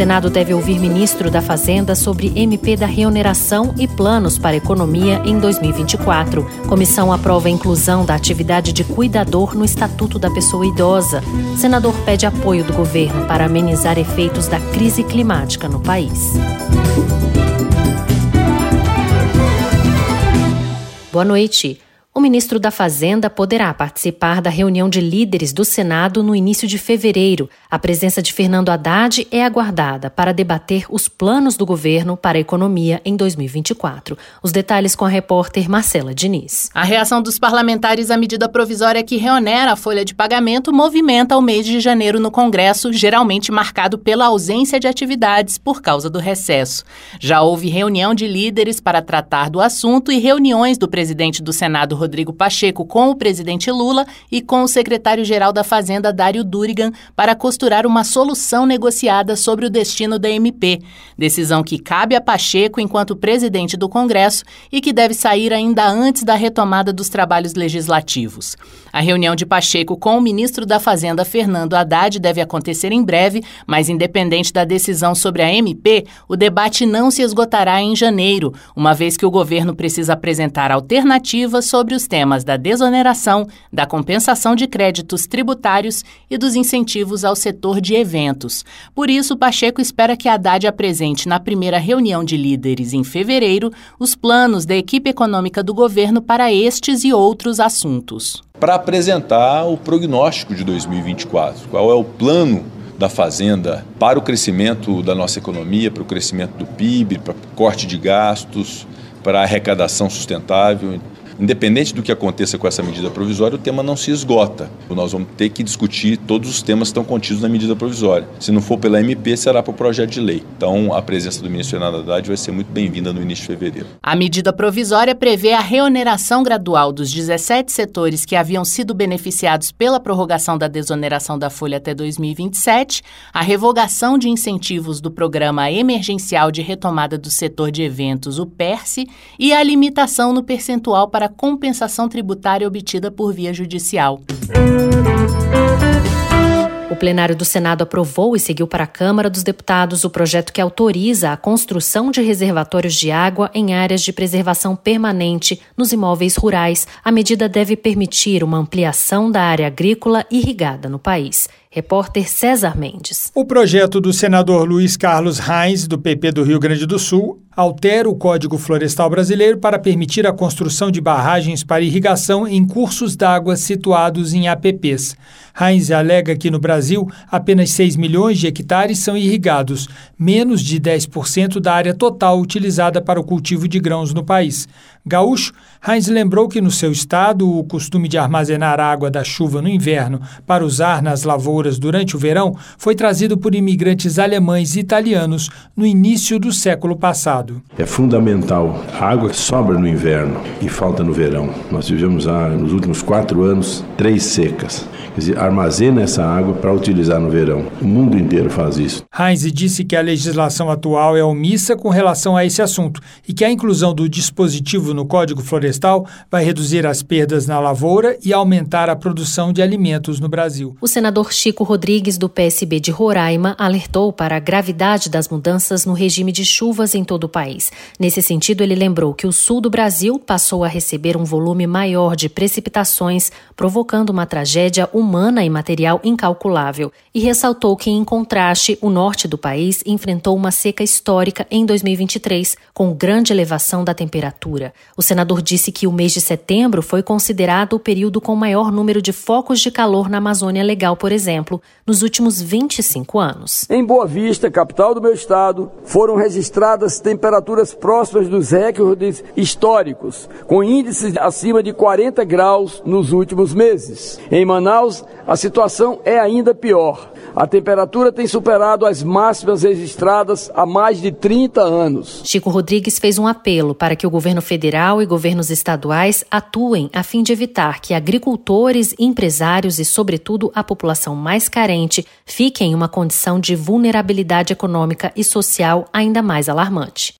Senado deve ouvir ministro da Fazenda sobre MP da reoneração e planos para economia em 2024. Comissão aprova a inclusão da atividade de cuidador no Estatuto da Pessoa Idosa. Senador pede apoio do governo para amenizar efeitos da crise climática no país. Boa noite. O ministro da Fazenda poderá participar da reunião de líderes do Senado no início de fevereiro. A presença de Fernando Haddad é aguardada para debater os planos do governo para a economia em 2024. Os detalhes com a repórter Marcela Diniz. A reação dos parlamentares à medida provisória que reonera a folha de pagamento movimenta o mês de janeiro no Congresso, geralmente marcado pela ausência de atividades por causa do recesso. Já houve reunião de líderes para tratar do assunto e reuniões do presidente do Senado, Rodrigo Pacheco com o presidente Lula e com o secretário-geral da Fazenda, Dário Durigan, para costurar uma solução negociada sobre o destino da MP. Decisão que cabe a Pacheco enquanto presidente do Congresso e que deve sair ainda antes da retomada dos trabalhos legislativos. A reunião de Pacheco com o ministro da Fazenda, Fernando Haddad, deve acontecer em breve, mas independente da decisão sobre a MP, o debate não se esgotará em janeiro, uma vez que o governo precisa apresentar alternativas sobre sobre os temas da desoneração, da compensação de créditos tributários e dos incentivos ao setor de eventos. Por isso, Pacheco espera que Haddad apresente na primeira reunião de líderes em fevereiro os planos da equipe econômica do governo para estes e outros assuntos. Para apresentar o prognóstico de 2024, qual é o plano da Fazenda para o crescimento da nossa economia, para o crescimento do PIB, para corte de gastos, para arrecadação sustentável independente do que aconteça com essa medida provisória, o tema não se esgota. Nós vamos ter que discutir todos os temas que estão contidos na medida provisória. Se não for pela MP, será para o projeto de lei. Então, a presença do ministro Fernando Haddad vai ser muito bem-vinda no início de fevereiro. A medida provisória prevê a reoneração gradual dos 17 setores que haviam sido beneficiados pela prorrogação da desoneração da folha até 2027, a revogação de incentivos do Programa Emergencial de Retomada do Setor de Eventos, o PERSE, e a limitação no percentual para compensação tributária obtida por via judicial. O plenário do Senado aprovou e seguiu para a Câmara dos Deputados o projeto que autoriza a construção de reservatórios de água em áreas de preservação permanente nos imóveis rurais. A medida deve permitir uma ampliação da área agrícola irrigada no país. Repórter César Mendes. O projeto do senador Luiz Carlos Reis, do PP do Rio Grande do Sul, altera o Código Florestal Brasileiro para permitir a construção de barragens para irrigação em cursos d'água situados em APPs. Heinz alega que no Brasil apenas 6 milhões de hectares são irrigados, menos de 10% da área total utilizada para o cultivo de grãos no país. Gaúcho, Heinz lembrou que no seu estado o costume de armazenar água da chuva no inverno para usar nas lavouras durante o verão foi trazido por imigrantes alemães e italianos no início do século passado. É fundamental. A água sobra no inverno e falta no verão. Nós vivemos nos últimos quatro anos três secas. Quer dizer, armazena essa água para utilizar no verão. O mundo inteiro faz isso. Heinz disse que a legislação atual é omissa com relação a esse assunto e que a inclusão do dispositivo no Código Florestal vai reduzir as perdas na lavoura e aumentar a produção de alimentos no Brasil. O senador Chico Rodrigues, do PSB de Roraima, alertou para a gravidade das mudanças no regime de chuvas em todo o país. Nesse sentido, ele lembrou que o sul do Brasil passou a receber um volume maior de precipitações, provocando uma tragédia humana e material incalculável, e ressaltou que, em contraste, o norte do país enfrentou uma seca histórica em 2023, com grande elevação da temperatura. O senador disse que o mês de setembro foi considerado o período com maior número de focos de calor na Amazônia Legal, por exemplo, nos últimos 25 anos. Em Boa Vista, capital do meu estado, foram registradas temperaturas próximas dos recordes históricos, com índices acima de 40 graus nos últimos meses. Em Manaus, a situação é ainda pior. A temperatura tem superado as máximas registradas há mais de 30 anos. Chico Rodrigues fez um apelo para que o governo federal e governos estaduais atuem a fim de evitar que agricultores, empresários e, sobretudo, a população mais carente fiquem em uma condição de vulnerabilidade econômica e social ainda mais alarmante.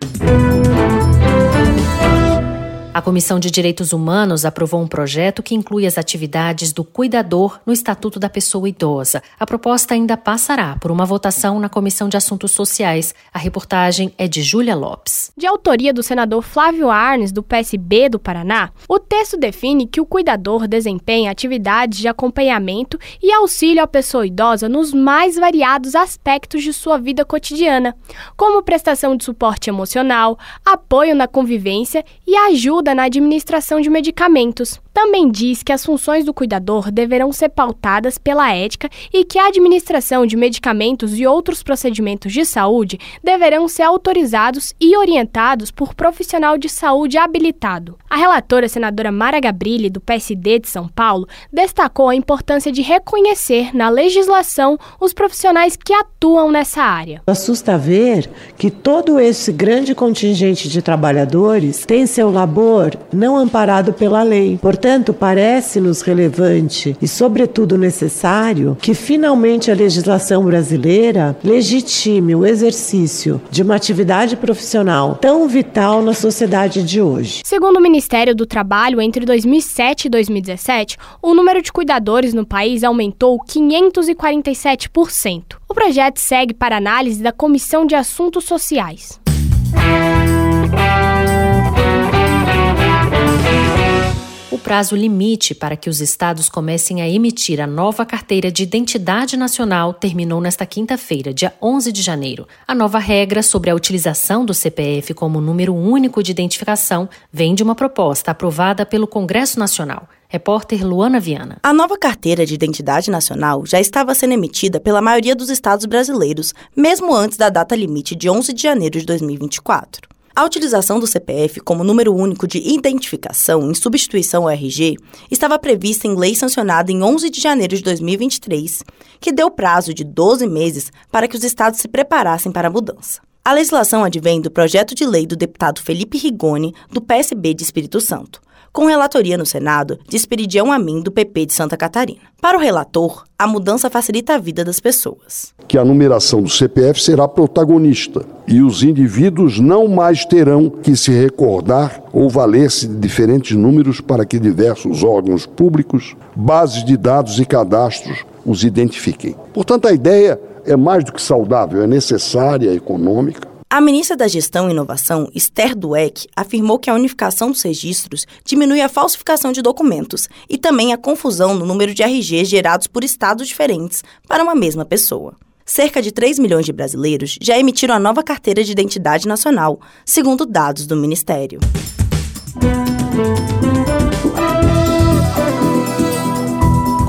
A Comissão de Direitos Humanos aprovou um projeto que inclui as atividades do cuidador no Estatuto da Pessoa Idosa. A proposta ainda passará por uma votação na Comissão de Assuntos Sociais. A reportagem é de Júlia Lopes. De autoria do senador Flávio Arnes, do PSB do Paraná, o texto define que o cuidador desempenha atividades de acompanhamento e auxílio à pessoa idosa nos mais variados aspectos de sua vida cotidiana, como prestação de suporte emocional, apoio na convivência e ajuda ajuda na administração de medicamentos. Também diz que as funções do cuidador deverão ser pautadas pela ética e que a administração de medicamentos e outros procedimentos de saúde deverão ser autorizados e orientados por profissional de saúde habilitado. A relatora senadora Mara Gabrilli, do PSD de São Paulo, destacou a importância de reconhecer na legislação os profissionais que atuam nessa área. Assusta ver que todo esse grande contingente de trabalhadores tem seu labor não amparado pela lei. Portanto, parece-nos relevante e, sobretudo, necessário que finalmente a legislação brasileira legitime o exercício de uma atividade profissional tão vital na sociedade de hoje. Segundo o Ministério do Trabalho, entre 2007 e 2017, o número de cuidadores no país aumentou 547%. O projeto segue para análise da Comissão de Assuntos Sociais. Prazo limite para que os estados comecem a emitir a nova carteira de identidade nacional terminou nesta quinta-feira, dia 11 de janeiro. A nova regra sobre a utilização do CPF como número único de identificação vem de uma proposta aprovada pelo Congresso Nacional. Repórter Luana Viana. A nova carteira de identidade nacional já estava sendo emitida pela maioria dos estados brasileiros, mesmo antes da data limite de 11 de janeiro de 2024. A utilização do CPF como número único de identificação em substituição ao RG estava prevista em lei sancionada em 11 de janeiro de 2023, que deu prazo de 12 meses para que os estados se preparassem para a mudança. A legislação advém do projeto de lei do deputado Felipe Rigoni, do PSB de Espírito Santo, com relatoria no Senado de Esperidião Amin, do PP de Santa Catarina. Para o relator, a mudança facilita a vida das pessoas. Que a numeração do CPF será protagonista e os indivíduos não mais terão que se recordar ou valer-se de diferentes números para que diversos órgãos públicos, bases de dados e cadastros os identifiquem. Portanto, a ideia é mais do que saudável, é necessária, é econômica a ministra da Gestão e Inovação, Esther Dueck, afirmou que a unificação dos registros diminui a falsificação de documentos e também a confusão no número de RGs gerados por estados diferentes para uma mesma pessoa. Cerca de 3 milhões de brasileiros já emitiram a nova carteira de identidade nacional, segundo dados do Ministério.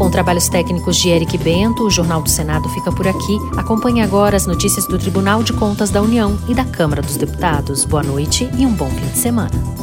Com trabalhos técnicos de Eric Bento, o Jornal do Senado fica por aqui. Acompanhe agora as notícias do Tribunal de Contas da União e da Câmara dos Deputados. Boa noite e um bom fim de semana.